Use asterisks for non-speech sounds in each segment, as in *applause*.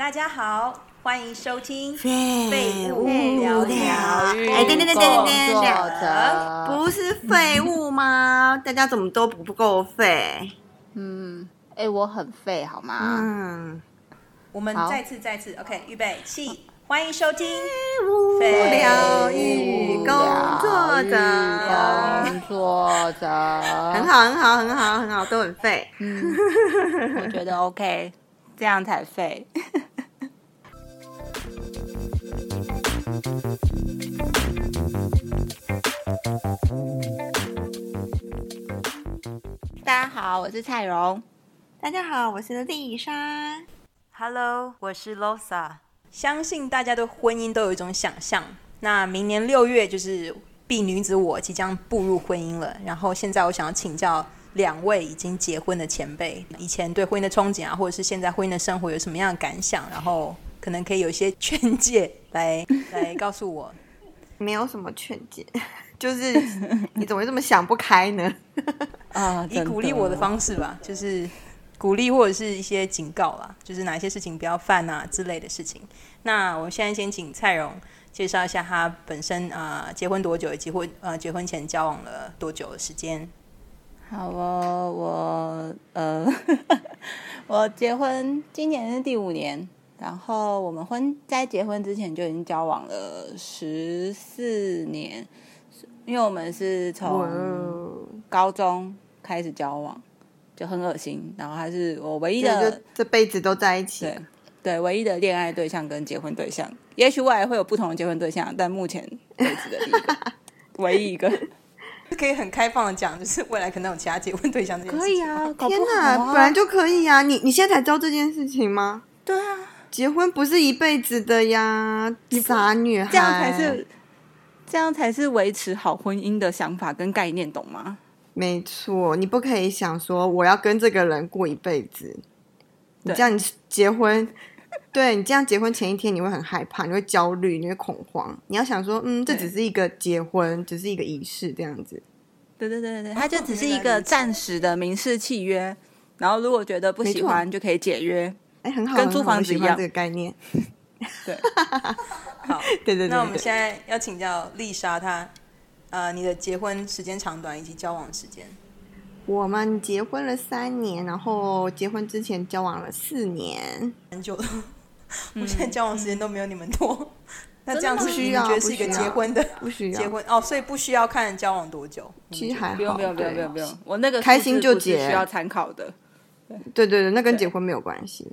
大家好，欢迎收听废物聊聊哎，等等等等等不是废物吗？*laughs* 大家怎么都不够废？嗯，哎，我很废好吗？嗯，我们再次再次，OK，预备起，欢迎收听无废聊与工作者，工作者，*laughs* 很，好，很好，很好，很好，都很废。嗯，我觉得 OK，这样才废。*laughs* 大家好，我是蔡荣。大家好，我是丽莎。Hello，我是 Losa。相信大家对婚姻都有一种想象。那明年六月就是婢女子我即将步入婚姻了。然后现在我想要请教两位已经结婚的前辈，以前对婚姻的憧憬啊，或者是现在婚姻的生活有什么样的感想？然后可能可以有一些劝诫来 *laughs* 来告诉我。没有什么劝解，就是你怎么会这么想不开呢？*laughs* 啊，以鼓励我的方式吧，就是鼓励或者是一些警告啦，就是哪些事情不要犯啊之类的事情。那我现在先请蔡荣介绍一下他本身啊、呃结婚多久，以及婚呃结婚前交往了多久的时间。好哦，我呃，*laughs* 我结婚今年是第五年，然后我们婚在结婚之前就已经交往了十四年，因为我们是哇从哦，高中开始交往，就很恶心。然后还是我唯一的就这辈子都在一起。对对唯一的恋爱对象跟结婚对象，也许未来会有不同的结婚对象，但目前为止的第一个，*laughs* 唯一一个。可以很开放的讲，就是未来可能有其他结婚对象这件事情。可以啊，搞天哪，啊本来就可以啊、你你现在才知道这件事情吗？对啊，结婚不是一辈子的呀，傻女孩。这样才是，这样才是维持好婚姻的想法跟概念，懂吗？没错。你不可以想说我要跟这个人过一辈子，你这样你结婚，*laughs* 对你这样结婚前一天你会很害怕，你会焦虑，你会恐慌。你要想说，嗯，这只是一个结婚，只是一个仪式，这样子。对对对对对，它就只是一个暂时的民事契约，然后如果觉得不喜欢就可以解约。哎，很好，跟租房子一样这个概念。*laughs* 对，*laughs* 好，*laughs* 对对对那我们对。现在要请教丽莎她，呃，你的结婚时间长短以及交往时间。我们结婚了三年，然后结婚之前交往了四年。很久。了，我现在交往时间都没有你们多。那这样子，不需要你们觉得是一个不需要结婚的不需要。结婚？哦，所以不需要看交往多久。其实还好，不用不用不用对。不用不用，我那个开心就结。需要参考的。对对对，那跟对。结婚没有关系。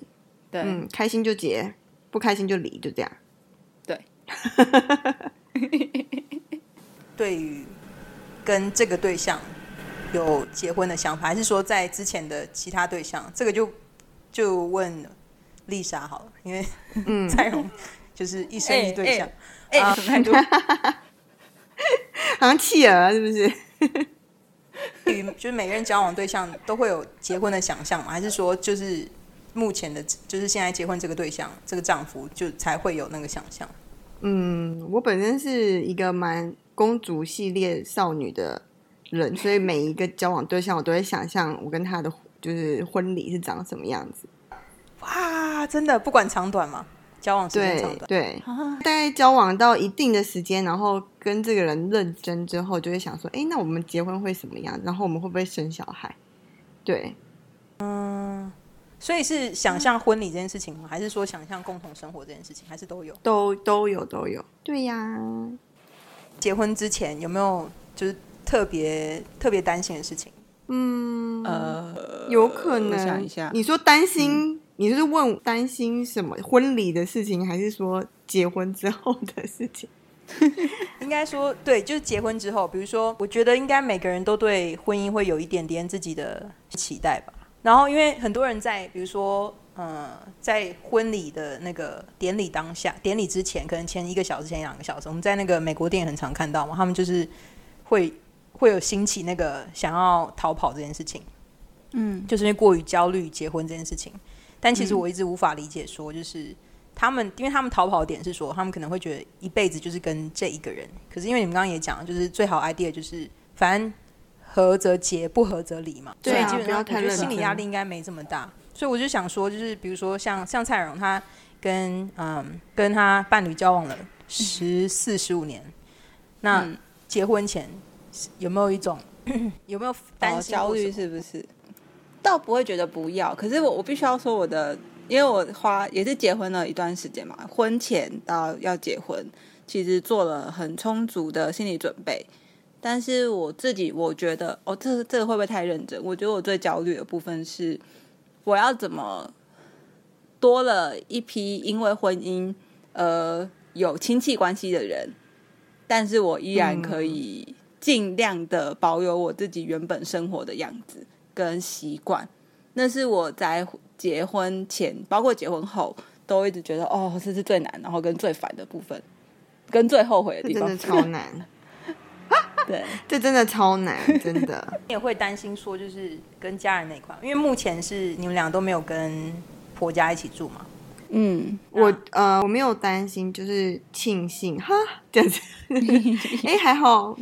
对，嗯，开心就结，不开心就离，就这样。对，*laughs* 对于跟这个对象有结婚的想法，还是说在之前的其他对象？这个就就问丽莎好了，因为嗯，*laughs* 蔡荣就是一生一对象。哎，啊什么态度？好像企鹅是不是？与就是每个人交往对象都会有结婚的想象吗？还是说就是目前的，就是现在结婚这个对象，这个丈夫就才会有那个想象？嗯，我本身是一个蛮公主系列少女的人，所以每一个交往对象，我都会想象我跟他的就是婚礼是长什么样子。哇，真的不管长短嘛，交往时间长短。对，啊大概交往到一定的时间，然后跟这个人认真之后，就会想说，哎，那我们结婚会什么样？然后我们会不会生小孩？对，所以是想象婚礼这件事情吗？还是说想象共同生活这件事情？还是都有？都都有都有。对呀，结婚之前有没有就是特别特别担心的事情？嗯，呃，有可我能。想一下，你说担心，你是问担心什么婚礼的事情，还是说结婚之后的事情？*laughs* 应该说对，就是结婚之后，比如说，我觉得应该每个人都对婚姻会有一点点自己的期待吧。然后，因为很多人在，比如说，呃，在婚礼的那个典礼当下，典礼之前，可能前一个小时、前两个小时，我们在那个美国电影很常看到嘛，他们就是会会有兴起那个想要逃跑这件事情，嗯，就是因为过于焦虑结婚这件事情。但其实我一直无法理解，说就是他们，因为他们逃跑的点是说，他们可能会觉得一辈子就是跟这一个人。可是因为你们刚刚也讲，就是最好 idea 就是反正合则结，不合则离嘛。所以基本上我觉得心理真压力应该没这么大。所以我就想说，就是比如说像像蔡荣，他跟嗯跟他伴侣交往了十四十五年，那嗯结婚前有没有一种有没有担哦焦虑是不是？倒不会觉得不要，可是我我必须要说我的，因为我花也是结婚了一段时间嘛，婚前到要结婚，其实做了很充足的心理准备。但是我自己我觉得，哦，这这个会不会太认真？我觉得我最焦虑的部分是，我要怎么多了一批因为婚姻呃有亲戚关系的人，但是我依然可以尽量的保有我自己原本生活的样子跟习惯。那是我在结婚前，包括结婚后，都一直觉得哦，这是最难，然后跟最烦的部分，跟最后悔的地方真的。*laughs* 超难，对，这真的超难，真的。*laughs* 你也会担心说，就是跟家人那一块，因为目前是你们俩都没有跟婆家一起住嘛。嗯，我呃我没有担心，就是庆幸哈这样子，*laughs* 哎、还好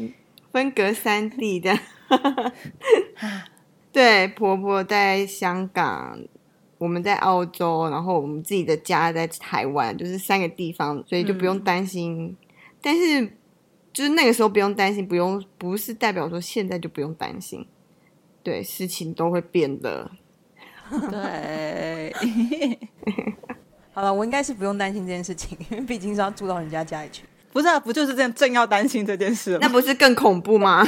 分隔三地这样。*laughs* 对，婆婆在香港，我们在澳洲，然后我们自己的家在台湾，就是三个地方，所以就不用担心。但是就是那个时候不用担心，不用不是代表说现在就不用担心。对，事情都会变的。*laughs* 对，*laughs* 好了，我应该是不用担心这件事情，因为毕竟是要住到人家家里去。不是啊，不就是正正要担心这件事吗？那不是更恐怖吗？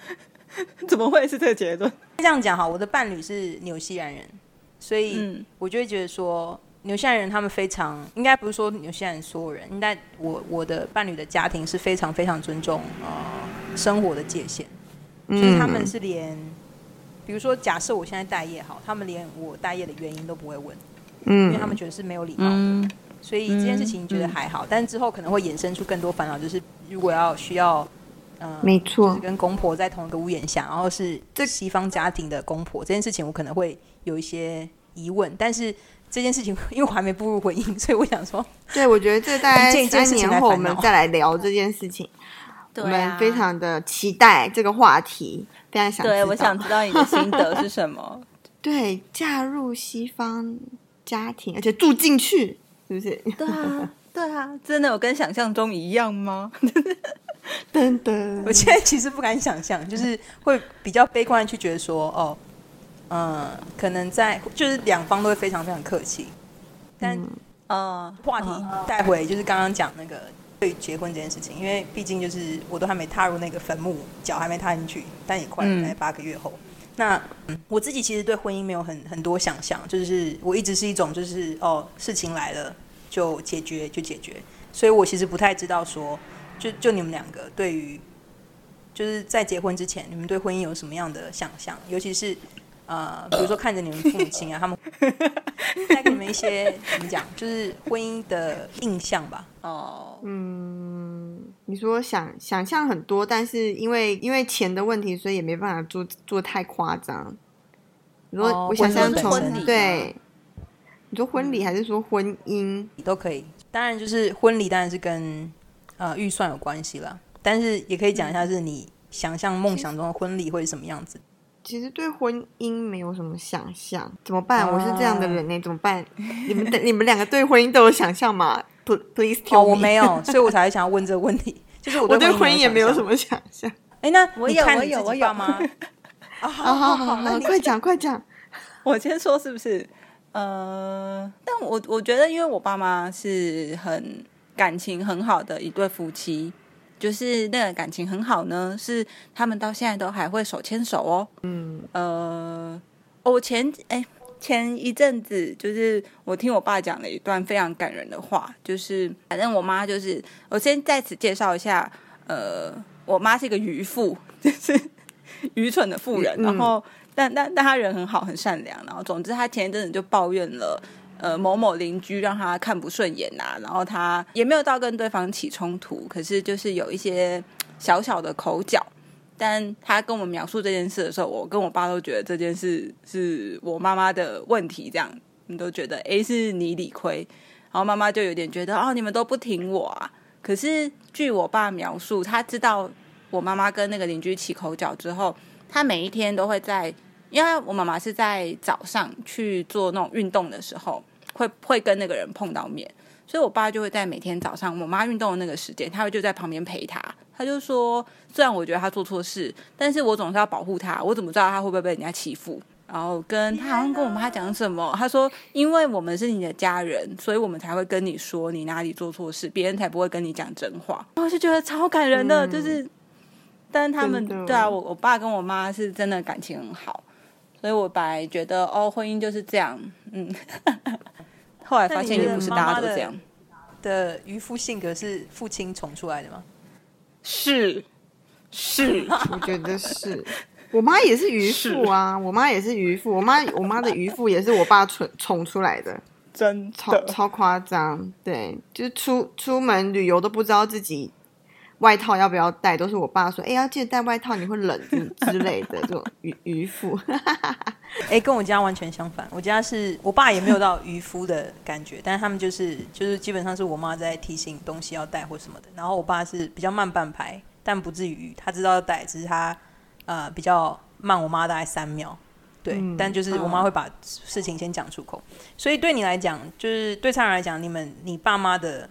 *laughs* 怎么会是这个结论？这样讲哈，我的伴侣是纽西兰人，所以嗯我就会觉得说，纽西兰人他们非常，应该不是说纽西兰所有人，应该我我的伴侣的家庭是非常非常尊重呃生活的界限，就是他们是连，比如说假设我现在待业好，他们连我待业的原因都不会问，嗯。因为他们觉得是没有礼貌的。嗯。所以这件事情觉得还好，但之后可能会衍生出更多烦恼，就是如果要需要，呃，没错。就是跟公婆在同一个屋檐下，然后是这西方家庭的公婆，这件事情我可能会有一些疑问，但是这件事情因为我还没步入婚姻，所以我想说，*laughs* 对，我觉得这大概三年后我们再来聊这件事情。*laughs* 我对啊们非常的期待这个话题，非常想知对，我想知道你的心得是什么。*laughs* 对嫁入西方家庭，而且住进去，是不是？对啊，对啊，真的有跟想象中一样吗？噔噔，我现在其实不敢想象，就是会比较悲观的去觉得说，哦，嗯、可能在就是两方都会非常非常客气，但嗯，话题带回就是刚刚讲那个对结婚这件事情，因为毕竟就是我都还没踏入那个坟墓，脚还没踏进去，但也快嗯。在八个月后。那、嗯我自己其实对婚姻没有很很多想象，就是我一直是一种就是哦事情来了就解决就解决，所以我其实不太知道说，就就你们两个对于就是在结婚之前，你们对婚姻有什么样的想象，尤其是。呃，比如说看着你们父母亲啊，他们 *laughs* 带给你们一些怎么讲，就是婚姻的印象吧。哦，嗯，你说想想象很多，但是因为因为钱的问题，所以也没办法做做太夸张。你说哦我想象从、婚礼对，你说婚礼还是说婚姻？都可以。当然，就是婚礼当然是跟呃预算有关系了，但是也可以讲一下，是你想象梦想中的婚礼会是什么样子。其实对婚姻没有什么想象，怎么办？哦我是这样的人呢，怎么办？你们的你们两个对婚姻都有想象吗？Pl-？Please 哦，tell 我 me 没有，所以我才会想要问这个问题。就是我我对婚姻也没有。什么想象。哎，那我有我有我有自己爸妈。*laughs* 啊，好好好好好好，那你快讲快讲。*laughs* 我先说是不是？呃，但我我觉得，因为我爸妈是很感情很好的一对夫妻，就是那个感情很好呢，是他们到现在都还会手牵手哦。嗯，呃，我前哎前一阵子就是我听我爸讲了一段非常感人的话，就是反正我妈就是我先在此介绍一下，呃，我妈是一个渔妇，*laughs* 就是愚蠢的妇人，嗯然后但但但她人很好，很善良，然后总之她前一阵子就抱怨了。呃，某某邻居让他看不顺眼呐、然后他也没有到跟对方起冲突，可是就是有一些小小的口角。但他跟我们描述这件事的时候，我跟我爸都觉得这件事是我妈妈的问题，这样你都觉得 *laughs* 诶是你理亏，然后妈妈就有点觉得哦你们都不挺我啊。可是据我爸描述，他知道我妈妈跟那个邻居起口角之后，他每一天都会在，因为我妈妈是在早上去做那种运动的时候，会会跟那个人碰到面，所以我爸就会在每天早上我妈运动的那个时间，他会就在旁边陪他。他就说，虽然我觉得他做错事，但是我总是要保护他。我怎么知道他会不会被人家欺负？然后跟他好像跟我妈讲什么，他说，因为我们是你的家人，所以我们才会跟你说你哪里做错事，别人才不会跟你讲真话。我就觉得超感人的，就是，但是他们对啊，我我爸跟我妈是真的感情很好，所以我本来觉得哦，婚姻就是这样，嗯，后来发现也不是大家都这样，的渔夫性格是父亲宠出来的吗？是是，*laughs* 我觉得是。我妈也是渔夫啊，我妈也是渔夫，我妈我妈的渔夫也是我爸宠宠出来的，真超超夸张。对，就是出出门旅游都不知道自己外套要不要带，都是我爸说，哎、要记得带外套，你会冷之之类的 *laughs* 这种渔渔夫。*laughs* 哎、跟我家完全相反。我家是我爸也没有到渔夫的感觉，但是他们就是就是基本上是我妈在提醒东西要带或什么的。然后我爸是比较慢半拍，但不至于他知道要带，只是他呃比较慢我妈大概三秒。对，嗯但就是我妈会把事情先讲出口，所以对你来讲，就是对蔡人来讲，你们你爸妈的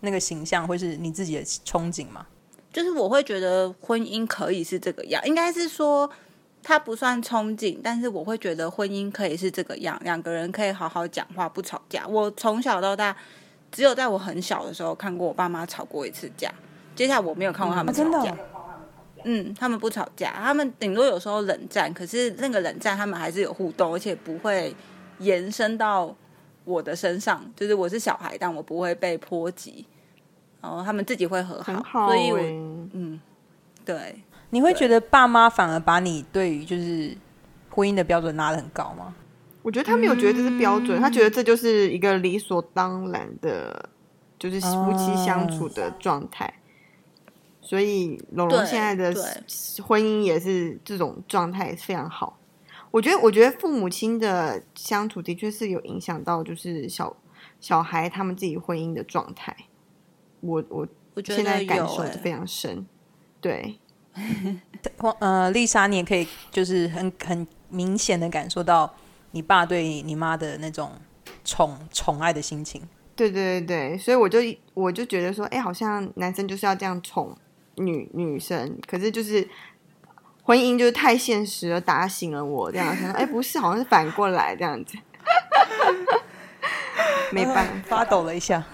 那个形象会是你自己的憧憬吗？就是我会觉得婚姻可以是这个样，应该是说它不算憧憬，但是我会觉得婚姻可以是这个样，两个人可以好好讲话，不吵架。我从小到大，只有在我很小的时候看过我爸妈吵过一次架，接下来我没有看过他们吵架。嗯，他们不吵架，他们顶多有时候冷战，可是那个冷战他们还是有互动，而且不会延伸到我的身上。就是我是小孩，但我不会被波及，然后他们自己会和很好、欸，所以我嗯，对，你会觉得爸妈反而把你对于就是婚姻的标准拉得很高吗？我觉得他没有觉得这是标准，他觉得这就是一个理所当然的，就是夫妻相处的状态。所以龙龙对现在的对婚姻也是这种状态，非常好。我觉得，我觉得父母亲的相处的确是有影响到，就是小小孩他们自己婚姻的状态。我我我觉现在感受是非常深，对，*laughs* 黄呃，丽莎，你也可以就是很很明显的感受到你爸对你妈的那种宠宠爱的心情。对对对对，所以我就我就觉得说，哎，好像男生就是要这样宠女女生，可是就是婚姻就是太现实了，打醒了我这样哎，不是，好像是反过来这样子，没办 *laughs* 法，发抖了一下。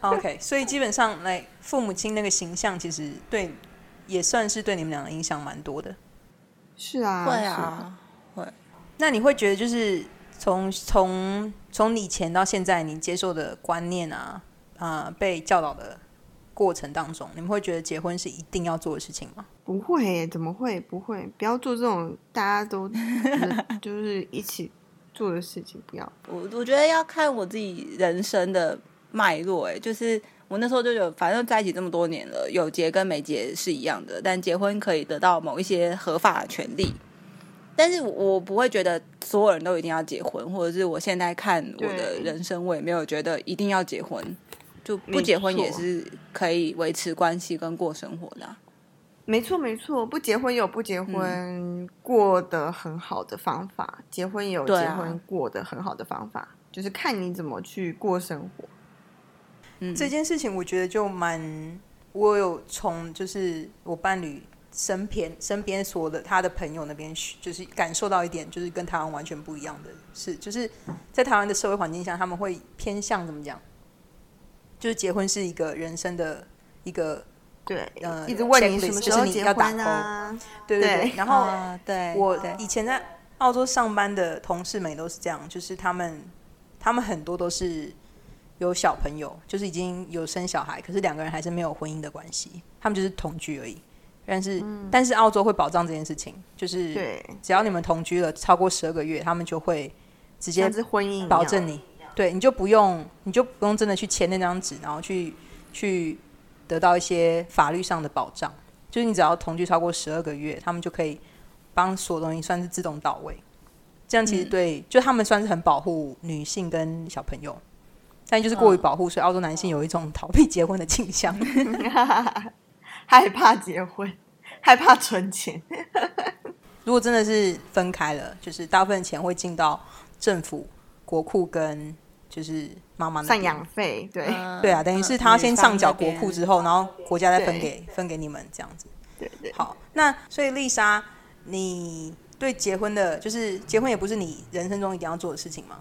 OK，所以基本上来父母亲那个形象，其实对也算是对你们俩的影响蛮多的。是啊，会啊，会。那你会觉得就是从从从以前到现在，你接受的观念啊啊、被教导的过程当中，你们会觉得结婚是一定要做的事情吗？不会耶，怎么会？不会，不要做这种大家都 *laughs* 就是一起做的事情，不要。我我觉得要看我自己人生的脉络，哎，就是我那时候就有，反正在一起这么多年了，有结跟没结是一样的，但结婚可以得到某一些合法的权利。但是我不会觉得所有人都一定要结婚，或者是我现在看我的人生，我也没有觉得一定要结婚，就不结婚也是可以维持关系跟过生活的啊、没错，没错，不结婚有不结婚过得很好的方法，结婚也有结婚过得很好的方法，就是看你怎么去过生活。嗯，这件事情我觉得就蛮，我有从就是我伴侣身边身边所有的他的朋友那边，就是感受到一点，就是跟台湾完全不一样的是，就是在台湾的社会环境下，他们会偏向怎么讲，就是结婚是一个人生的一个对，呃一直问你什么时候结婚啊？对对对，对然后。啊对，我以前在澳洲上班的同事们也都是这样，就是他们他们很多都是有小朋友，就是已经有生小孩，可是两个人还是没有婚姻的关系，他们就是同居而已。但是、但是澳洲会保障这件事情，就是只要你们同居了超过十二个月，他们就会直接是婚姻保证你，对，你就不用，你就不用真的去签那张纸，然后去去得到一些法律上的保障。就是你只要同居超过十二个月，他们就可以帮所有东西算是自动到位。这样其实对，就他们算是很保护女性跟小朋友，但就是过于保护，所以澳洲男性有一种逃避结婚的倾向。*laughs* 害怕结婚，害怕存钱。如果真的是分开了，就是大部分钱会进到政府国库跟就是妈妈那赡养费，对、对啊，等于是他先上缴国库之后，然后国家再分给分给你们这样子。对对。好，那所以丽莎，你对结婚的，就是结婚也不是你人生中一定要做的事情吗？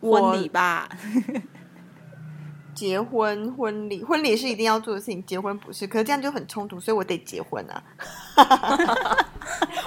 我婚礼吧，结婚婚礼，婚礼是一定要做的事情，结婚不是。可是这样就很冲突，所以我得结婚啊。*laughs*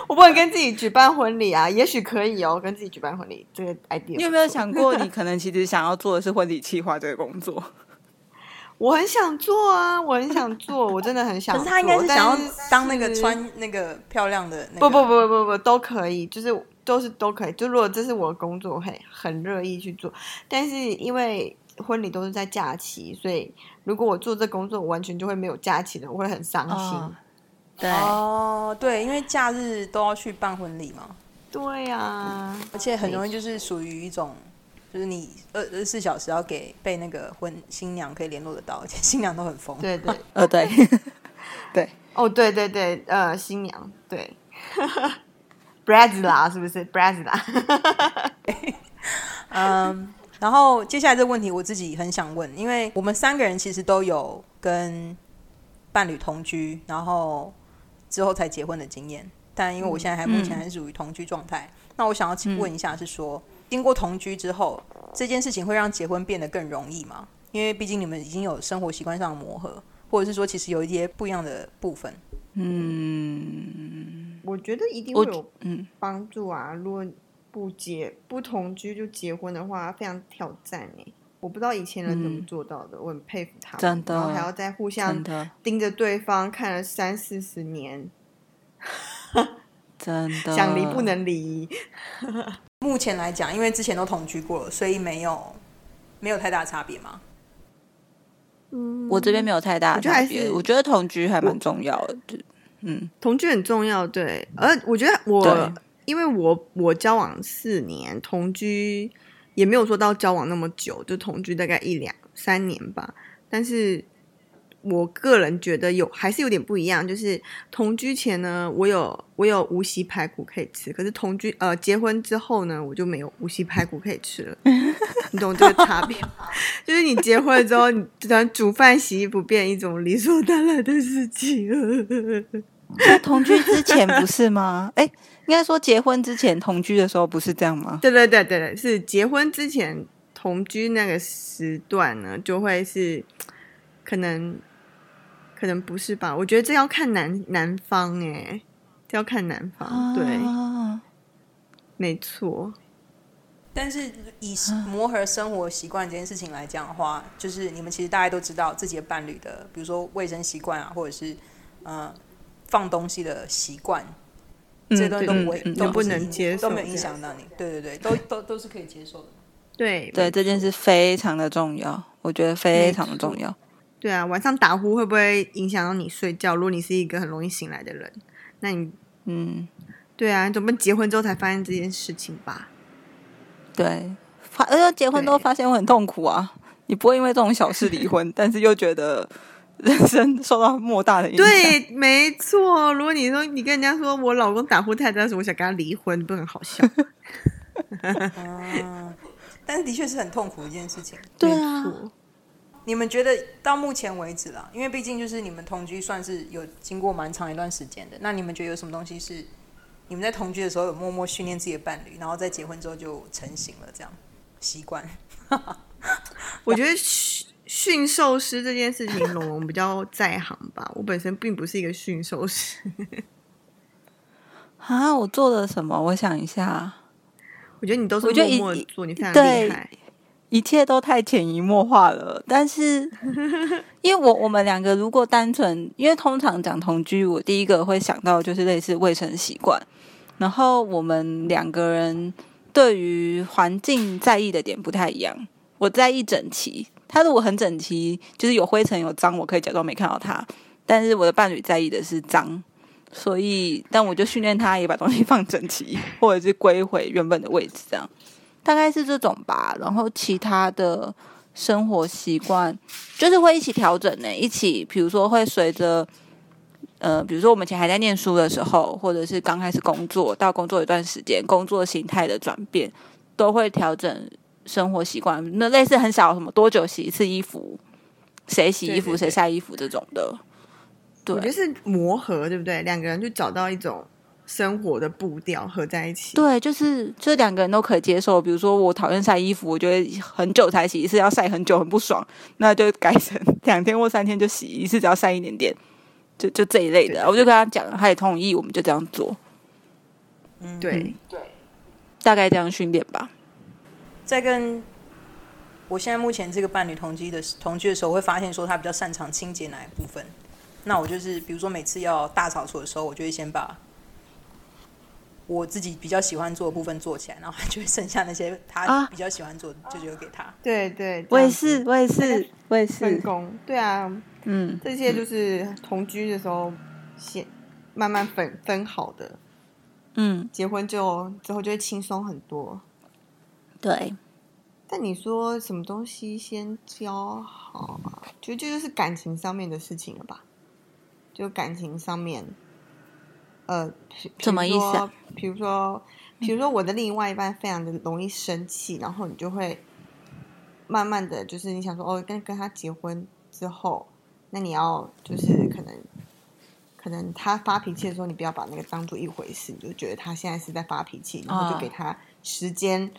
我不能跟自己举办婚礼啊，也许可以哦，跟自己举办婚礼这个 idea。你有没有想过，你可能其实想要做的是婚礼企划这个工作？*laughs* 我很想做啊，我很想做，我真的很想做。可是他应该是想要当那个穿那个漂亮的那个，不不不不不都可以，就是都是都可以。就如果这是我的工作，我很很乐意去做。但是因为婚礼都是在假期，所以如果我做这工作，我完全就会没有假期的，我会很伤心。哦。对，哦，对，因为假日都要去办婚礼嘛，对呀、啊，而且很容易就是属于一种，就是你二二十四小时要给被那个婚新娘可以联络得到，而且新娘都很疯。*laughs* 对对，呃，对，对，哦对对对，呃，新娘对。B r a z i l a 是不是？B r a z i l a 嗯，然后接下来这个问题我自己很想问，因为我们三个人其实都有跟伴侣同居，然后之后才结婚的经验。但因为我现在还目前还是属于同居状态，那我想要请问一下，是说、经过同居之后，这件事情会让结婚变得更容易吗？因为毕竟你们已经有生活习惯上的磨合，或者是说其实有一些不一样的部分。嗯我觉得一定会有嗯，帮助啊。如果不结不同居就结婚的话，非常挑战哎。我不知道以前人怎么嗯做到的，我很佩服他们。真的然后还要再互相盯着对方看了三四十年，真的想离不能离。*laughs* 目前来讲，因为之前都同居过了，所以没有没有太大差别嘛。嗯，我这边没有太大我觉得还的差别，是我觉得同居还蛮重要的。就嗯，同居很重要，对。而我觉得我对，因为我我交往四年，同居也没有说到交往那么久，就同居大概一两三年吧。但是我个人觉得有还是有点不一样，就是同居前呢，我有我有无锡排骨可以吃，可是同居呃结婚之后呢，我就没有无锡排骨可以吃了。*laughs* 你懂这个差别吗？*laughs* 就是你结婚了之后，你突然煮饭洗衣服变一种理所当然的事情。*laughs* 在同居之前不是吗？哎，应该说结婚之前同居的时候不是这样吗？对对对对对，是结婚之前同居那个时段呢，就会是可能可能不是吧？我觉得这要看男男方哎，这要看男方，对，啊没错，但是以磨合生活习惯这件事情来讲的话，就是你们其实大家都知道自己的伴侣的，比如说卫生习惯啊，或者是呃放东西的习惯，这段都不会、都都不能接受都没有影响到你。对对对，都都都是可以接受的。对对，这件事非常的重要，我觉得非常的重要。对啊，晚上打呼会不会影响到你睡觉？如果你是一个很容易醒来的人，那你嗯，对啊，你总不能结婚之后才发现这件事情吧？对，发而且结婚都对发现会很痛苦啊，你不会因为这种小事离婚，但是又觉得人生受到莫大的影响。对，没错。如果你说你跟人家说我老公打呼太大，是我想跟他离婚，不很好笑？嗯，*laughs* 但是的确是很痛苦一件事情。对啊你们觉得到目前为止啦，因为毕竟就是你们同居算是有经过蛮长一段时间的，那你们觉得有什么东西是你们在同居的时候有默默训练自己的伴侣，然后在结婚之后就成型了这样习惯？*laughs* 我觉得驯驯兽师这件事情，龙龙比较在行吧。我本身并不是一个驯兽师，*laughs* 啊，我做了什么？我想一下，我觉得你都是我觉得一默默做，你非常对厉害。一切都太潜移默化了。但是，*laughs* 因为我我们两个如果单纯，因为通常讲同居，我第一个会想到就是类似卫生习惯，然后我们两个人对于环境在意的点不太一样。我在意整齐，他如果很整齐，就是有灰尘有脏，我可以假装没看到他。但是我的伴侣在意的是脏，所以但我就训练他也把东西放整齐，或者是归回原本的位置，这样大概是这种吧。然后其他的生活习惯就是会一起调整呢，一起比如说会随着呃，比如说我们以前还在念书的时候，或者是刚开始工作到工作一段时间，工作形态的转变，都会调整生活习惯，那类似很少什么多久洗一次衣服，谁洗衣服谁晒衣服这种的。对我觉得是磨合，对不对？两个人就找到一种生活的步调合在一起。对，就是这两个人都可以接受。比如说我讨厌晒衣服，我觉得很久才洗一次，要晒很久很不爽，那就改成两天或三天就洗一次，只要晒一点点，就就这一类的。对我就跟他讲，他也同意，我们就这样做，对对，大概这样训练吧。在跟我现在目前这个伴侣同居的同居的时候，我会发现说他比较擅长清洁哪一部分。那我就是比如说每次要大扫除的时候，我就会先把我自己比较喜欢做的部分做起来，然后就会剩下那些他啊比较喜欢做的就留给他。对对，我也是，我也是，我也是，分工。对啊，嗯，这些就是同居的时候先慢慢分分好的，嗯，结婚就之后就会轻松很多。对，但你说什么东西先教好啊？觉得这就是感情上面的事情了吧？就感情上面，呃，比什么意思啊？比如说，比如说我的另外一半非常的容易生气，然后你就会慢慢的就是你想说哦，跟跟他结婚之后，那你要就是可能。可能他发脾气的时候，你不要把那个当做一回事，你就觉得他现在是在发脾气，然后就啊给他时间，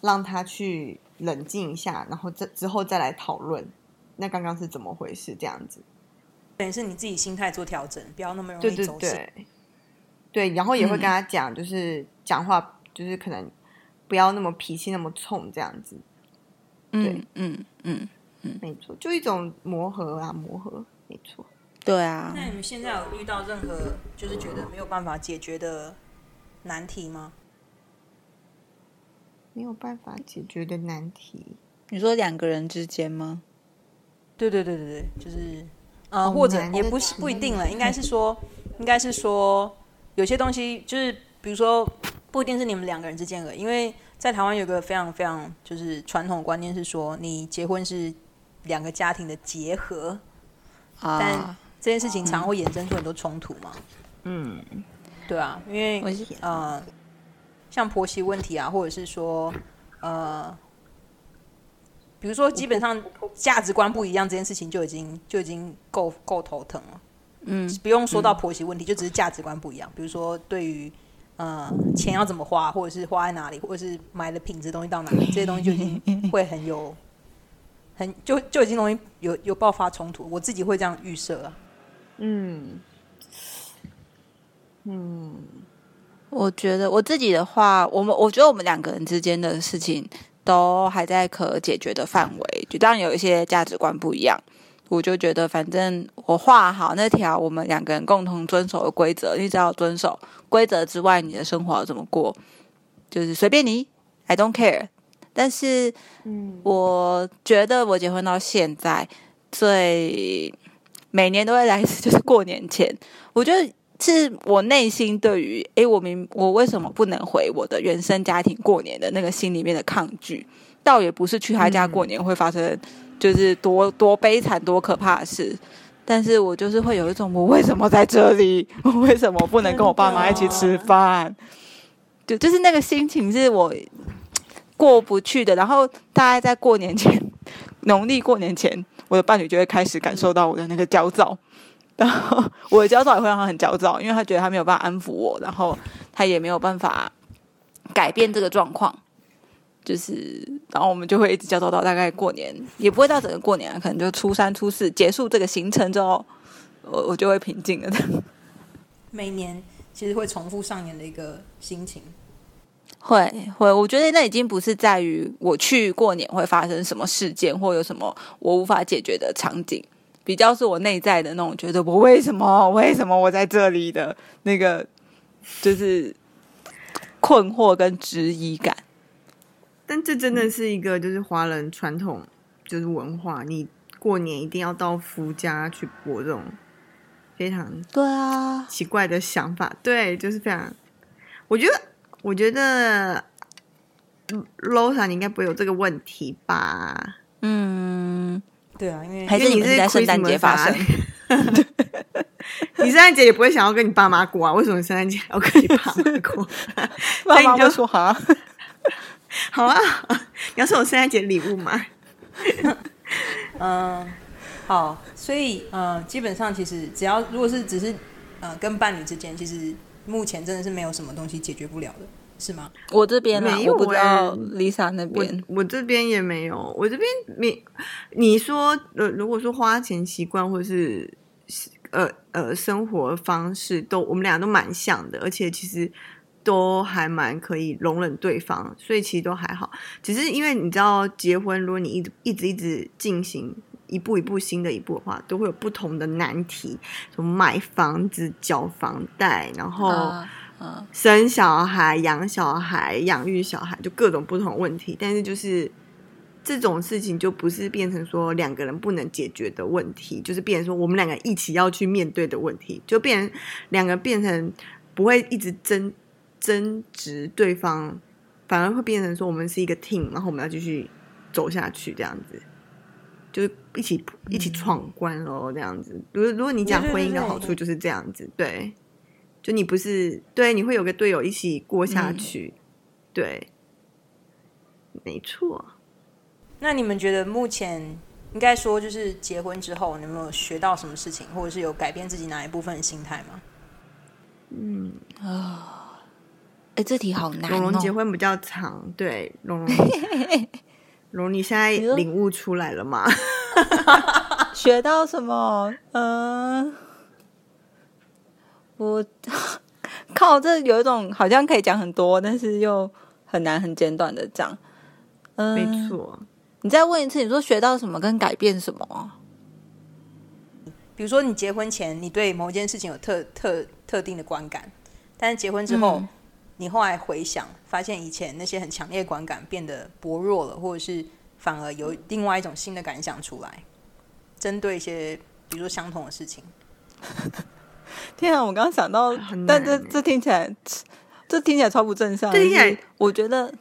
让他去冷静一下，然后这之后再来讨论，那刚刚是怎么回事？这样子，等于是你自己心态做调整，不要那么容对对易走心。对，对，然后也会跟嗯他讲，就是讲话就是可能不要那么脾气那么冲，这样子，嗯嗯嗯，没错，就一种磨合啊，磨合，没错。对啊那，你们现在有遇到任何就是觉得没有办法解决的难题吗？没有办法解决的难题，你说两个人之间吗？对对对对对，就是呃，好或者也不是不一定了，*laughs* 应该是说，应该是说有些东西就是比如说不一定是你们两个人之间的，因为在台湾有个非常非常就是传统观念是说，你结婚是两个家庭的结合，但啊，这件事情常会衍生出很多冲突嘛。嗯，对啊，因为呃，像婆媳问题啊，或者是说呃，比如说基本上价值观不一样这件事情就已经就已经够够头疼了。嗯，不用说到婆媳问题，就只是价值观不一样。比如说对于呃钱要怎么花，或者是花在哪里，或者是买的品质东西到哪里，这些东西就已经 *laughs* 会很有很就就已经容易有有爆发冲突。我自己会这样预设啊。嗯，嗯，我觉得我自己的话，我们我觉得我们两个人之间的事情都还在可解决的范围，就当然有一些价值观不一样。我就觉得，反正我画好那条我们两个人共同遵守的规则，你只要遵守规则之外，你的生活怎么过，就是随便你，I don't care。但是，我觉得我结婚到现在，最每年都会来一次，就是过年前。我觉得是我内心对于，诶，我明我为什么不能回我的原生家庭过年的那个心里面的抗拒，倒也不是去他家过年会发生就是多多悲惨、多可怕的事。但是我就是会有一种，我为什么在这里？我为什么不能跟我爸妈一起吃饭？就就是那个心情是我过不去的。然后大概在过年前，农历过年前，我的伴侣就会开始感受到我的那个焦躁，然后我的焦躁也会让他很焦躁，因为他觉得他没有办法安抚我，然后他也没有办法改变这个状况。就是，然后我们就会一直焦躁到大概过年，也不会到整个过年啊，可能就初三、初四结束这个行程之后，我我就会平静了。每年其实会重复上演的一个心情。会会，我觉得那已经不是在于我去过年会发生什么事件，或有什么我无法解决的场景，比较是我内在的那种觉得我为什么为什么我在这里的那个就是困惑跟质疑感。但这真的是一个就是华人传统就是文化，你过年一定要到夫家去播这种非常对啊，奇怪的想法。对，就是非常，我觉得，我觉得嗯，Losa 你应该不会有这个问题吧？嗯，对啊，因为还是你们是在圣诞节发生？*laughs* 你圣诞节也不会想要跟你爸妈过啊？为什么圣诞节要跟你爸妈过？*laughs* 爸妈 *laughs* 所以你就会说哈，好啊，你要送我圣诞节礼物吗？嗯，好，所以呃，基本上其实只要如果是只是呃跟伴侣之间，其实目前真的是没有什么东西解决不了的，是吗？我这边啊没，有我不知道欸 Lisa 那我边。我这边也没有，我这边没。你说呃，如果说花钱习惯或是呃呃生活方式都，我们俩都蛮像的，而且其实都还蛮可以容忍对方，所以其实都还好。只是因为你知道，结婚如果你一直一直一直进行。一步一步新的一步的话，都会有不同的难题，什么买房子、缴房贷，然后生小孩、养小孩、养育小孩，就各种不同问题。但是就是这种事情，就不是变成说两个人不能解决的问题，就是变成说我们两个一起要去面对的问题，就变成两个变成不会一直争争执对方，反而会变成说我们是一个 team，然后我们要继续走下去这样子。就是一起一起闯关咯，这样子。如果如果你讲婚姻的好处就是这样子，对，就你不是对，你会有个队友一起过下去，对，没错。那你们觉得目前应该说就是结婚之后，你有没有学到什么事情，或者是有改变自己哪一部分的心态吗？嗯啊哎，这题好难哦。龙龙结婚比较长，对，龙龙，*laughs* 龙，你现在领悟出来了吗？*laughs* 学到什么？嗯、我 *laughs* 靠，这有一种好像可以讲很多，但是又很难很简短的讲。嗯、没。错，你再问一次，你说学到什么跟改变什么？比如说你结婚前，你对某件事情有特特特定的观感，但是结婚之后，嗯你后来回想，发现以前那些很强烈观感变得薄弱了，或者是反而有另外一种新的感想出来，针对一些比如说相同的事情。*laughs* 天啊，我刚刚想到，但这这听起来，这听起来超不正向的。这听起来就是我觉得，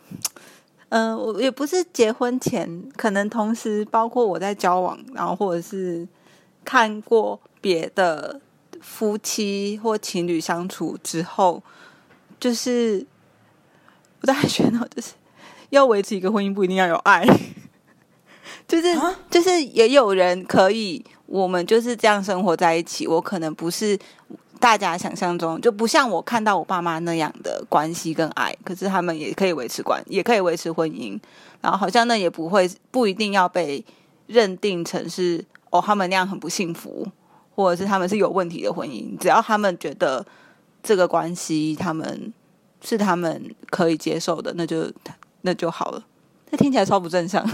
嗯、我也不是结婚前，可能同时包括我在交往，然后或者是看过别的夫妻或情侣相处之后，就是我大概学到，就是要维持一个婚姻，不一定要有爱。*laughs* 就是啊就是也有人可以，我们就是这样生活在一起。我可能不是大家想象中，就不像我看到我爸妈那样的关系跟爱，可是他们也可以维持关，也可以维持婚姻。然后好像那也不会不一定要被认定成是哦，他们那样很不幸福，或者是他们是有问题的婚姻。只要他们觉得这个关系他们是他们可以接受的，那就那就好了。这听起来超不正向。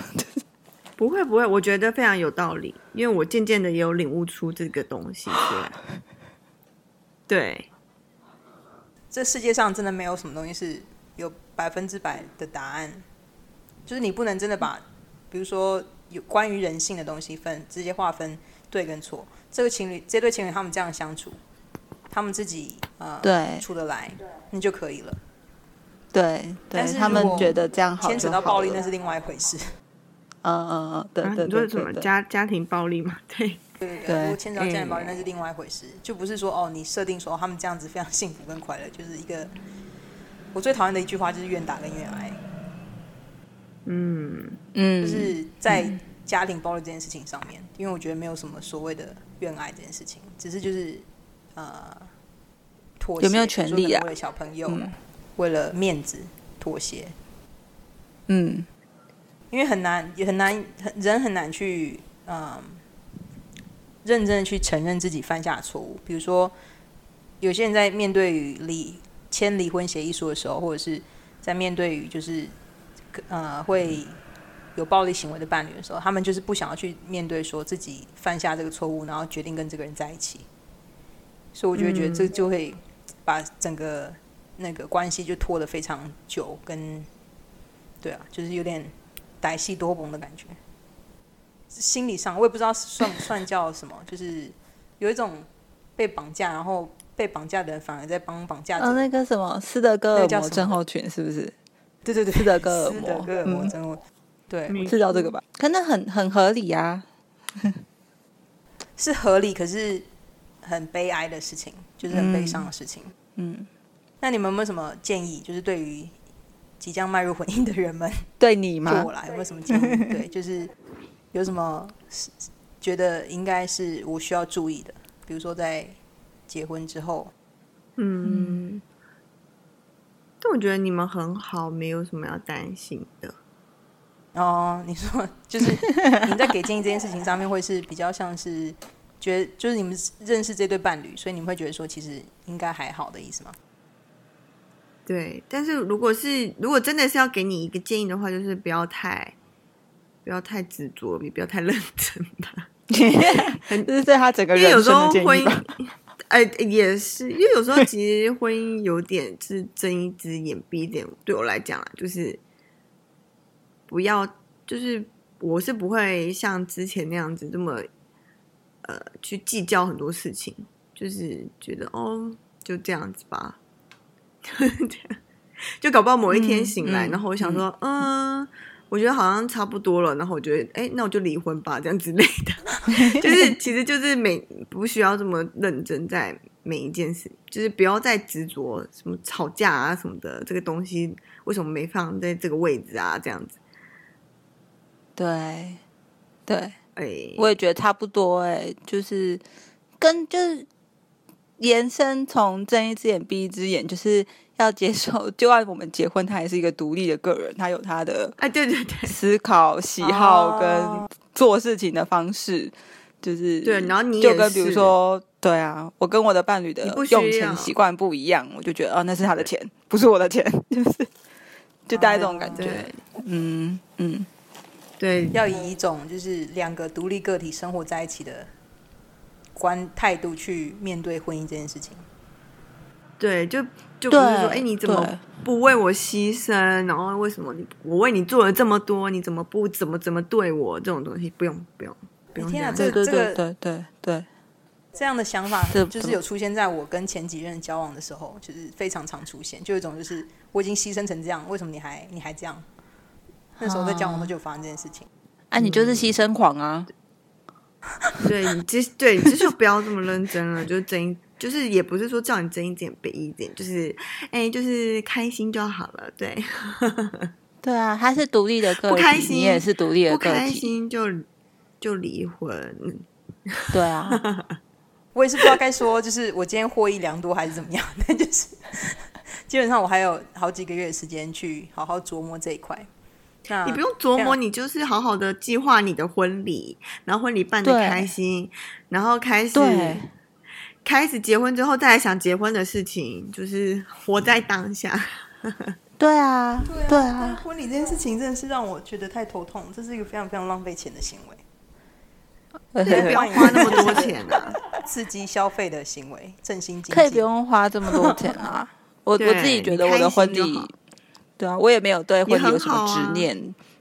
不会不会，我觉得非常有道理，因为我渐渐的也有领悟出这个东西出来。*laughs* 对，这世界上真的没有什么东西是有百分之百的答案，就是你不能真的把，比如说有关于人性的东西分直接划分对跟错。这个情侣这对情侣他们这样相处，他们自己呃对处得来，那就可以了。对对但，是他们觉得这样好，牵扯到暴力那是是另外一回事。嗯嗯嗯，对啊对你说什么？对对。对，家家庭暴力嘛？*laughs* 对，对对对对，如果牵扯到家庭暴力嗯那是另外一回事，就不是说哦你设定说他们这样子非常幸福跟快乐，就是一个我最讨厌的一句话就是愿打跟愿挨。嗯，嗯，就是在家庭暴力这件事情上面，因为我觉得没有什么所谓的愿爱这件事情，只是就是呃妥协，有没有权利啊？为了小朋友，为了面子妥协，嗯因为很难，也很难，人很难去嗯认真的去承认自己犯下的错误。比如说，有些人在面对离签离婚协议书的时候，或者是在面对于就是呃会有暴力行为的伴侣的时候，他们就是不想要去面对说自己犯下这个错误，然后决定跟这个人在一起。所以我就会觉得这就会把整个那个关系就拖得非常久，跟对啊，就是有点歹戏多崩的感觉。心理上我也不知道算不算叫什么，就是有一种被绑架，然后被绑架的人反而在帮绑架者。哦，那个什么斯德哥尔摩症候群是不是？对对对，斯德哥尔斯摩德哥尔摩嗯症候对，没知道这个吧？可能很很合理啊。是合理，可是很悲哀的事情，就是很悲伤的事情。嗯，那你们有没有什么建议？就是对于即将迈入婚姻的人们，*laughs* 对你吗就我？来，有没有什么建议？*laughs* 对，就是有什么觉得应该是我需要注意的，比如说在结婚之后，嗯，但我觉得你们很好，没有什么要担心的。哦，你说就是 *laughs* 你在给建议这件事情上面，会是比较像是觉得就是你们认识这对伴侣，所以你们会觉得说其实应该还好的意思吗？对，但是如果是如果真的是要给你一个建议的话，就是不要太不要太执着，也不要太认真吧。*laughs* 这是对他整个因为有人生时候婚的建议吧。姻，哎、也是，因为有时候其实婚姻有点是睁一只眼闭一只眼，对我来讲啊，就是不要，就是我是不会像之前那样子这么呃去计较很多事情，就是觉得哦就这样子吧，*laughs* 就搞不好某一天醒来，嗯然后我想说，嗯。我觉得好像差不多了，然后我觉得，哎，那我就离婚吧，这样之类的。*laughs* 就是其实就是每不需要这么认真在每一件事，就是不要再执着什么吵架啊什么的，这个东西为什么没放在这个位置啊？这样子，对，对，哎，我也觉得差不多哎、就是跟就是延伸从睁一只眼闭一只眼，就是要接受，*laughs* 就按我们结婚，他也是一个独立的个人，他有他的哎，对对对。思考、喜好跟哦做事情的方式，就是对，然后你也就跟比如说，对啊，我跟我的伴侣的用钱习惯不一样，我就觉得哦，那是他的钱，不是我的钱，*laughs* 就是就大概这种感觉。对。嗯嗯，对。要以一种就是两个独立个体生活在一起的观态度去面对婚姻这件事情。对，就就不是说，对哎，你怎么不为我牺牲？然后为什么你我为你做了这么多，你怎么不怎么怎么对我？这种东西不用不用不用这样。天啊这对对对个对对对，这样的想法这就是有出现在我跟前几任交往的时候，就是非常常出现，就有一种就是我已经牺牲成这样，为什么你还你还这样？那时候在交往的时候就有发生这件事情。啊，你就是牺牲狂啊！*laughs* 对你这对，这就不要这么认真了，就是睁一，就是也不是说叫你睁一只眼闭一只眼，就是哎，就是开心就好了。对，*laughs* 对啊，他是独立的个体，不开心你也是独立的不个体，不开心就就离婚。*laughs* 对啊，我也是不知道该说，就是我今天获益良多还是怎么样，但就是基本上我还有好几个月的时间去好好琢磨这一块。那你不用琢磨，你就是好好的计划你的婚礼，然后婚礼办的开心，然后开始开始结婚之后再来想结婚的事情，就是活在当下。*laughs* 对啊，对啊，婚礼这件事情真的是让我觉得太头痛，这是一个非常非常浪费钱的行为，*laughs* 可以不要花那么多钱啊！*laughs* 刺激消费的行为，振兴经济。可以不用花这么多钱啊！我我自己觉得我的婚礼对啊，我也没有对婚礼有什么执念，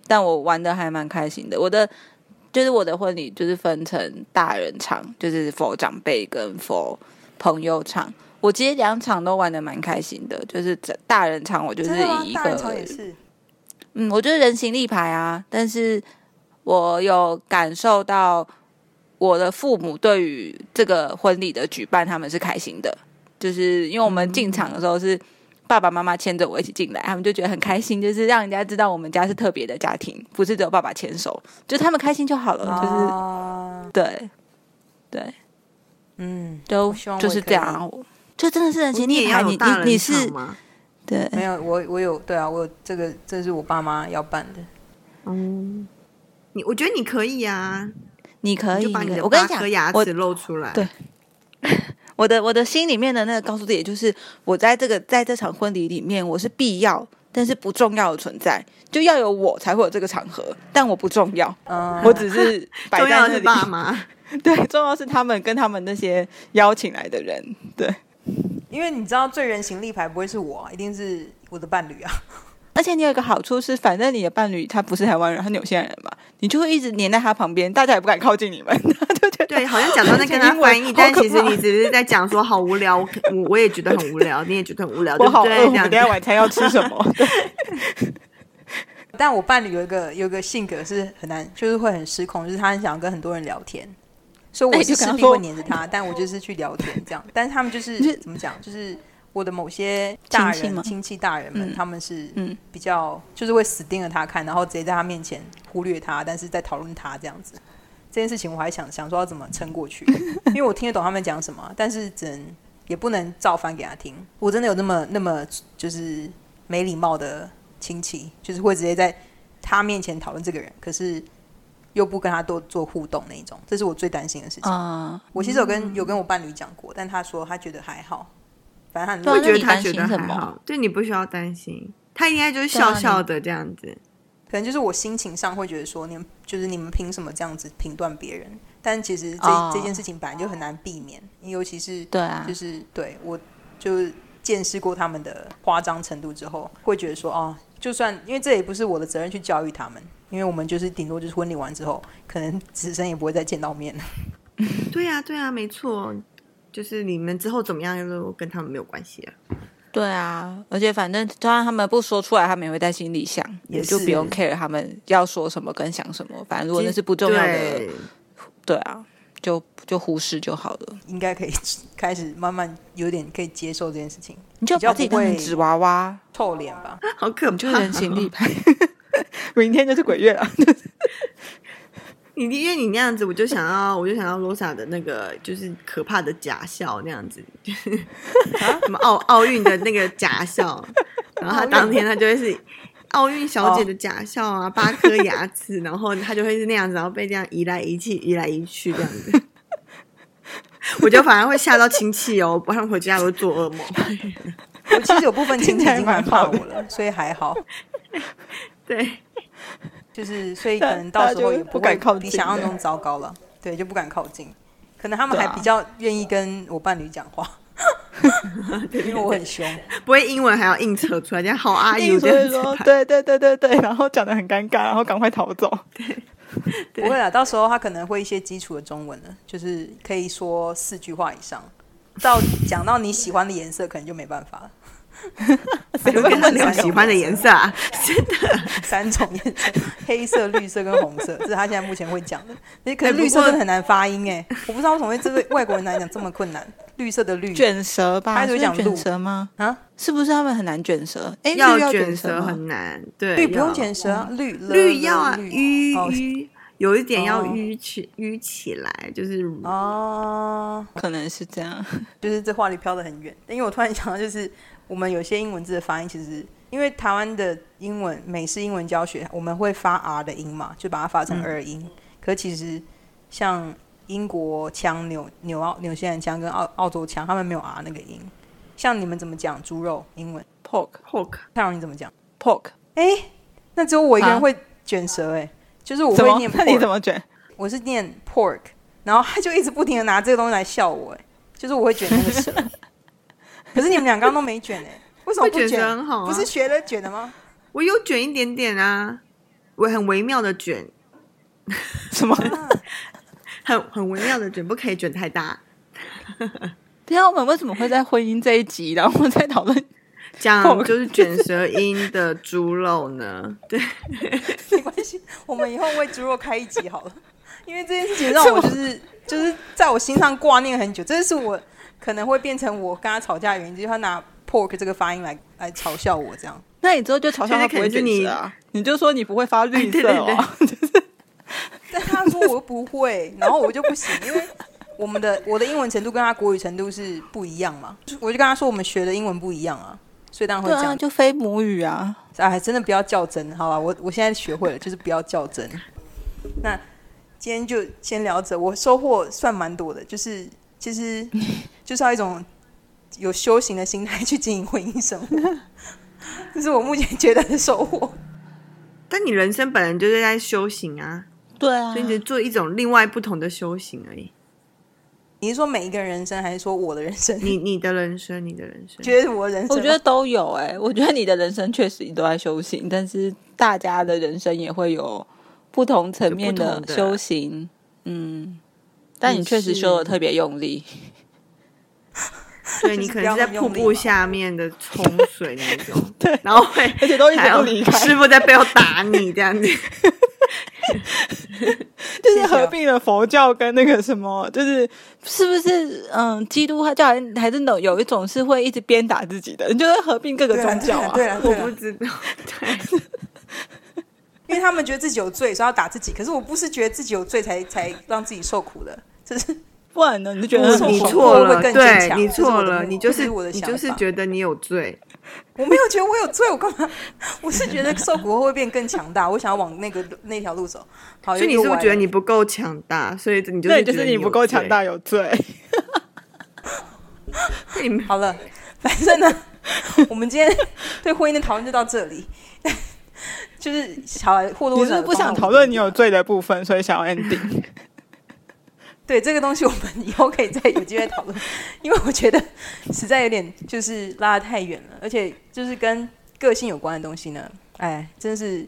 但我玩的还蛮开心的。我的就是我的婚礼就是分成大人场，就是否长辈跟否朋友场。我其实两场都玩的蛮开心的，就是大人场我就是以一个，嗯，我就是人形立牌啊，但是我有感受到我的父母对于这个婚礼的举办，他们是开心的，就是因为我们进场的时候是爸爸妈妈牵着我一起进来，他们就觉得很开心，就是让人家知道我们家是特别的家庭，不是只有爸爸牵手，就他们开心就好了，就是啊对对，嗯，就我希望我就是这样就真的是人形你也要立牌，你有大人你你是场吗？对。没有我我有对啊，我有这个这是我爸妈要办的，嗯，你我觉得你可以啊，你可以，你我跟你讲牙，我齿露出来。对我的我的心里面的那个告诉自己，就是我在这个在这场婚礼里面，我是必要但是不重要的存在，就要有我才会有这个场合，但我不重要，嗯，我只是 *laughs* 摆重要的是在那里。爸妈。*laughs* 对，重要是他们跟他们那些邀请来的人。对，因为你知道最人形立牌不会是我啊，一定是我的伴侣啊。而且你有一个好处是，反正你的伴侣他不是台湾人，他纽西兰人嘛，你就会一直黏在他旁边，大家也不敢靠近你们，*laughs* 对对对，好像讲到在跟他英文翻译，但其实你只是在讲说好无聊，我我我也觉得很无聊，你也觉得很无聊，对 *laughs* 我好饿，不对？等下晚餐要吃什么？*laughs* 但我伴侣有一个有一个性格是很难，就是会很失控，就是他很想跟很多人聊天，所以哎我你就势必会黏着他，但我就是去聊天这样。但是他们就是怎么讲，就是我的某些大人、亲戚亲戚大人们，嗯他们是嗯比较就是会死盯着他看，然后直接在他面前忽略他，但是在讨论他这样子。这件事情我还想想说要怎么撑过去，*laughs* 因为我听得懂他们讲什么，但是只能也不能照翻给他听。我真的有那么那么就是没礼貌的亲戚，就是会直接在他面前讨论这个人，可是又不跟他多做互动那一种，这是我最担心的事情。啊、我其实有跟有跟我伴侣讲过，但他说他觉得还好，反正他觉得他觉得担心什么还好，对你不需要担心，他应该就是笑笑的这样子。可能就是我心情上会觉得说，你们就是你们凭什么这样子评断别人？但其实这、哦这件事情本来就很难避免，尤其是对啊就，是对我就见识过他们的夸张程度之后，会觉得说，哦，就算因为这也不是我的责任去教育他们，因为我们就是顶多就是婚礼完之后，可能 *laughs* 此生也不会再见到面 *laughs* 了。对呀、对呀、没错，就是你们之后怎么样都跟他们没有关系啊。对啊，而且反正就算他们不说出来，他们也会在心里想，也也就不用 care 他们要说什么跟想什么。反正如果那是不重要的，对对啊，就就忽视就好了。应该可以开始慢慢有点可以接受这件事情，你就把自己当成纸娃娃，臭脸吧。好可就是人情立牌。*laughs* 明天就是鬼月了，你因为你那样子，我就想要，我就想要 Rosa 的那个，就是可怕的假笑那样子，就是什么奥奥运的那个假笑，然后他当天他就会是奥运小姐的假笑啊，八颗牙齿，然后他就会是那样子，然后被这样移来移去，移来移去这样子。我觉得反而会吓到亲戚哦，不然回家都会做噩梦。我其实有部分亲戚已经蛮怕我了，*laughs* 所以还好。对，就是所以可能到时候也不敢靠近比想象中糟糕了，对，就不敢靠近。可能他们还比较愿意跟我伴侣讲话，*laughs* 因为我很凶。不会英文还要硬扯出来，人家好阿硬 you 这所以样子说，对对对对对，然后讲的很尴尬，然后赶快逃走。*laughs* 不会啦，到时候他可能会一些基础的中文了，就是可以说四句话以上。到讲到你喜欢的颜色，可能就没办法了。*laughs* 就跟他聊喜欢的颜色啊，*laughs* 真的三种颜色：黑色、绿色跟红色，*laughs* 这是他现在目前会讲的。诶可是绿色真的很难发音哎，我不知道为什么会这对外国人来讲这么困难。绿色的绿卷舌吧？他一直讲卷舌吗？啊，是不是他们很难卷舌？哎，要卷舌很难，对，绿不用卷舌啊，绿绿要啊，绿淤哦淤，有一点要哦淤起淤起来，就是哦，可能是这样。就是这话里飘得很远。因为我突然想到，就是我们有些英文字的发音，其实因为台湾的英文美式英文教学，我们会发 R 的音嘛，就把它发成二音。可其实像英国腔、纽纽澳纽西兰腔跟澳澳洲腔，他们没有 R 那个音。像你们怎么讲猪肉英文？pork pork 泰荣你怎么讲？pork 哎、那只有我一个人啊会卷舌哎、就是我会念？*laughs* 那你怎么卷？我是念 pork，然后他就一直不停的拿这个东西来笑我，哎，就是我会卷那个舌。*laughs* *laughs* 可是你们俩刚刚都没卷哎，*laughs* 为什么不会卷舌很好啊不是学了卷的吗？我有卷一点点啊，我很微妙的卷，什么？*laughs* 很很微妙的卷，不可以卷太大。等下，我们为什么会在婚姻这一集，然后在讨论？讲就是卷舌音的猪肉呢？对，没关系，我们以后为猪肉开一集好了，因为这件事情让我就是就是在我心上挂念很久，这是我可能会变成我跟他吵架的原因，就是他拿 pork 这个发音来来嘲笑我这样。那你之后就嘲笑他不会卷舌啊？你就说你不会发绿色哦。*laughs* 但他说我又不会，然后我就不行，因为我们的我的英文程度跟他国语程度是不一样嘛，我就跟他说我们学的英文不一样啊，所以当然会这样。就非母语啊。哎，真的不要较真，好吧？我我现在学会了，就是不要较真。那今天就先聊着，我收获算蛮多的，就是其实就是要一种有修行的心态去经营婚姻生活，*laughs* 这是我目前觉得的收获。但你人生本来就是在修行啊，对啊所以你只做一种另外不同的修行而已。你是说每一个人生，还是说我的人生？你你的人生，你的人生，觉得我人生，我觉得都有哎、我觉得你的人生确实都在修行，但是大家的人生也会有不同层面的修行。嗯，但你你确实修的特别用力。对 *laughs* 就是你可能是在瀑布下面的冲水那种，*laughs* 对然后会而且都一直不离开师傅在背后打你这样子。*laughs* 就是合并了佛教跟那个什么，就是是不是嗯，基督教还还是有有一种是会一直鞭打自己的，你就会合并各个宗教啊。对啊，我，不知道，对，因为他们觉得自己有罪，所以要打自己。可是我不是觉得自己有罪才才让自己受苦的，这是不然呢，你就觉得你错了，更坚强对你错了，你就是我的想你就是觉得你有罪，我没有觉得我有罪，我干嘛？我是觉得受苦后会变更强大，我想要往那个那条路走。好，所以你是不是觉得你不够强大？所以你就是对，就觉得有是你不够强。大，有罪。*laughs* 你好了？反正呢，我们今天对婚姻的讨论就到这里。*laughs* 就是好了，或多或少地你是不是不想讨论你有罪的部分，所以想要 ending。对这个东西，我们以后可以再有机会讨论，*laughs* 因为我觉得实在有点就是拉得太远了，而且就是跟个性有关的东西呢，哎，真是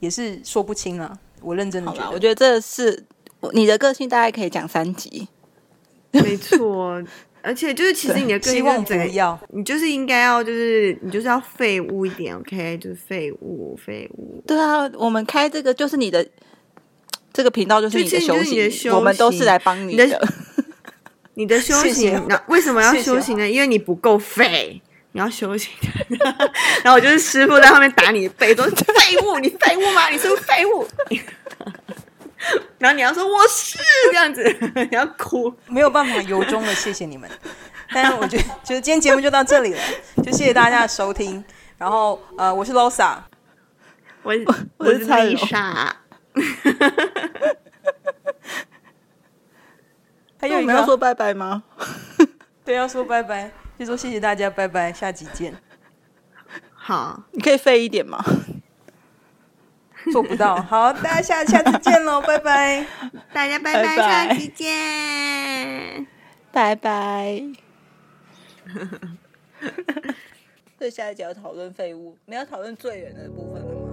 也是说不清了。我认真的觉得，我觉得这是你的个性，大概可以讲三集。没错，而且就是其实你的个性希望就是整个要。你就是应该要，就是你就是要废物一点，OK？就是废物，废物。对啊，我们开这个就是你的这个频道，就是你的休就其实就是你的息，我们都是息来帮你你的的。你的 *laughs* 休息谢谢，那为什么要谢谢休息呢？因为你不够废，你要休息。*laughs* 然后我就是师傅在后面打你的背，说废物，你废物吗？你是不是废物？*laughs* 然后你要说我是这样子，你要哭。没有办法由衷的谢谢你们，但是我觉得，就是今天节目就到这里了，就谢谢大家的收听。然后，呃，我是 Losa，我我是是蔡荣 Lisa，*laughs* 还有一个那我们要说拜拜吗？*laughs* 对要说拜拜，就说谢谢大家，拜拜，下集见。好，你可以废一点吗？做不到，*laughs* 好，大家下下次见喽，拜拜。大家拜拜，下集见。拜拜。所以下一集要讨论废物，没有讨论罪人的部分了吗？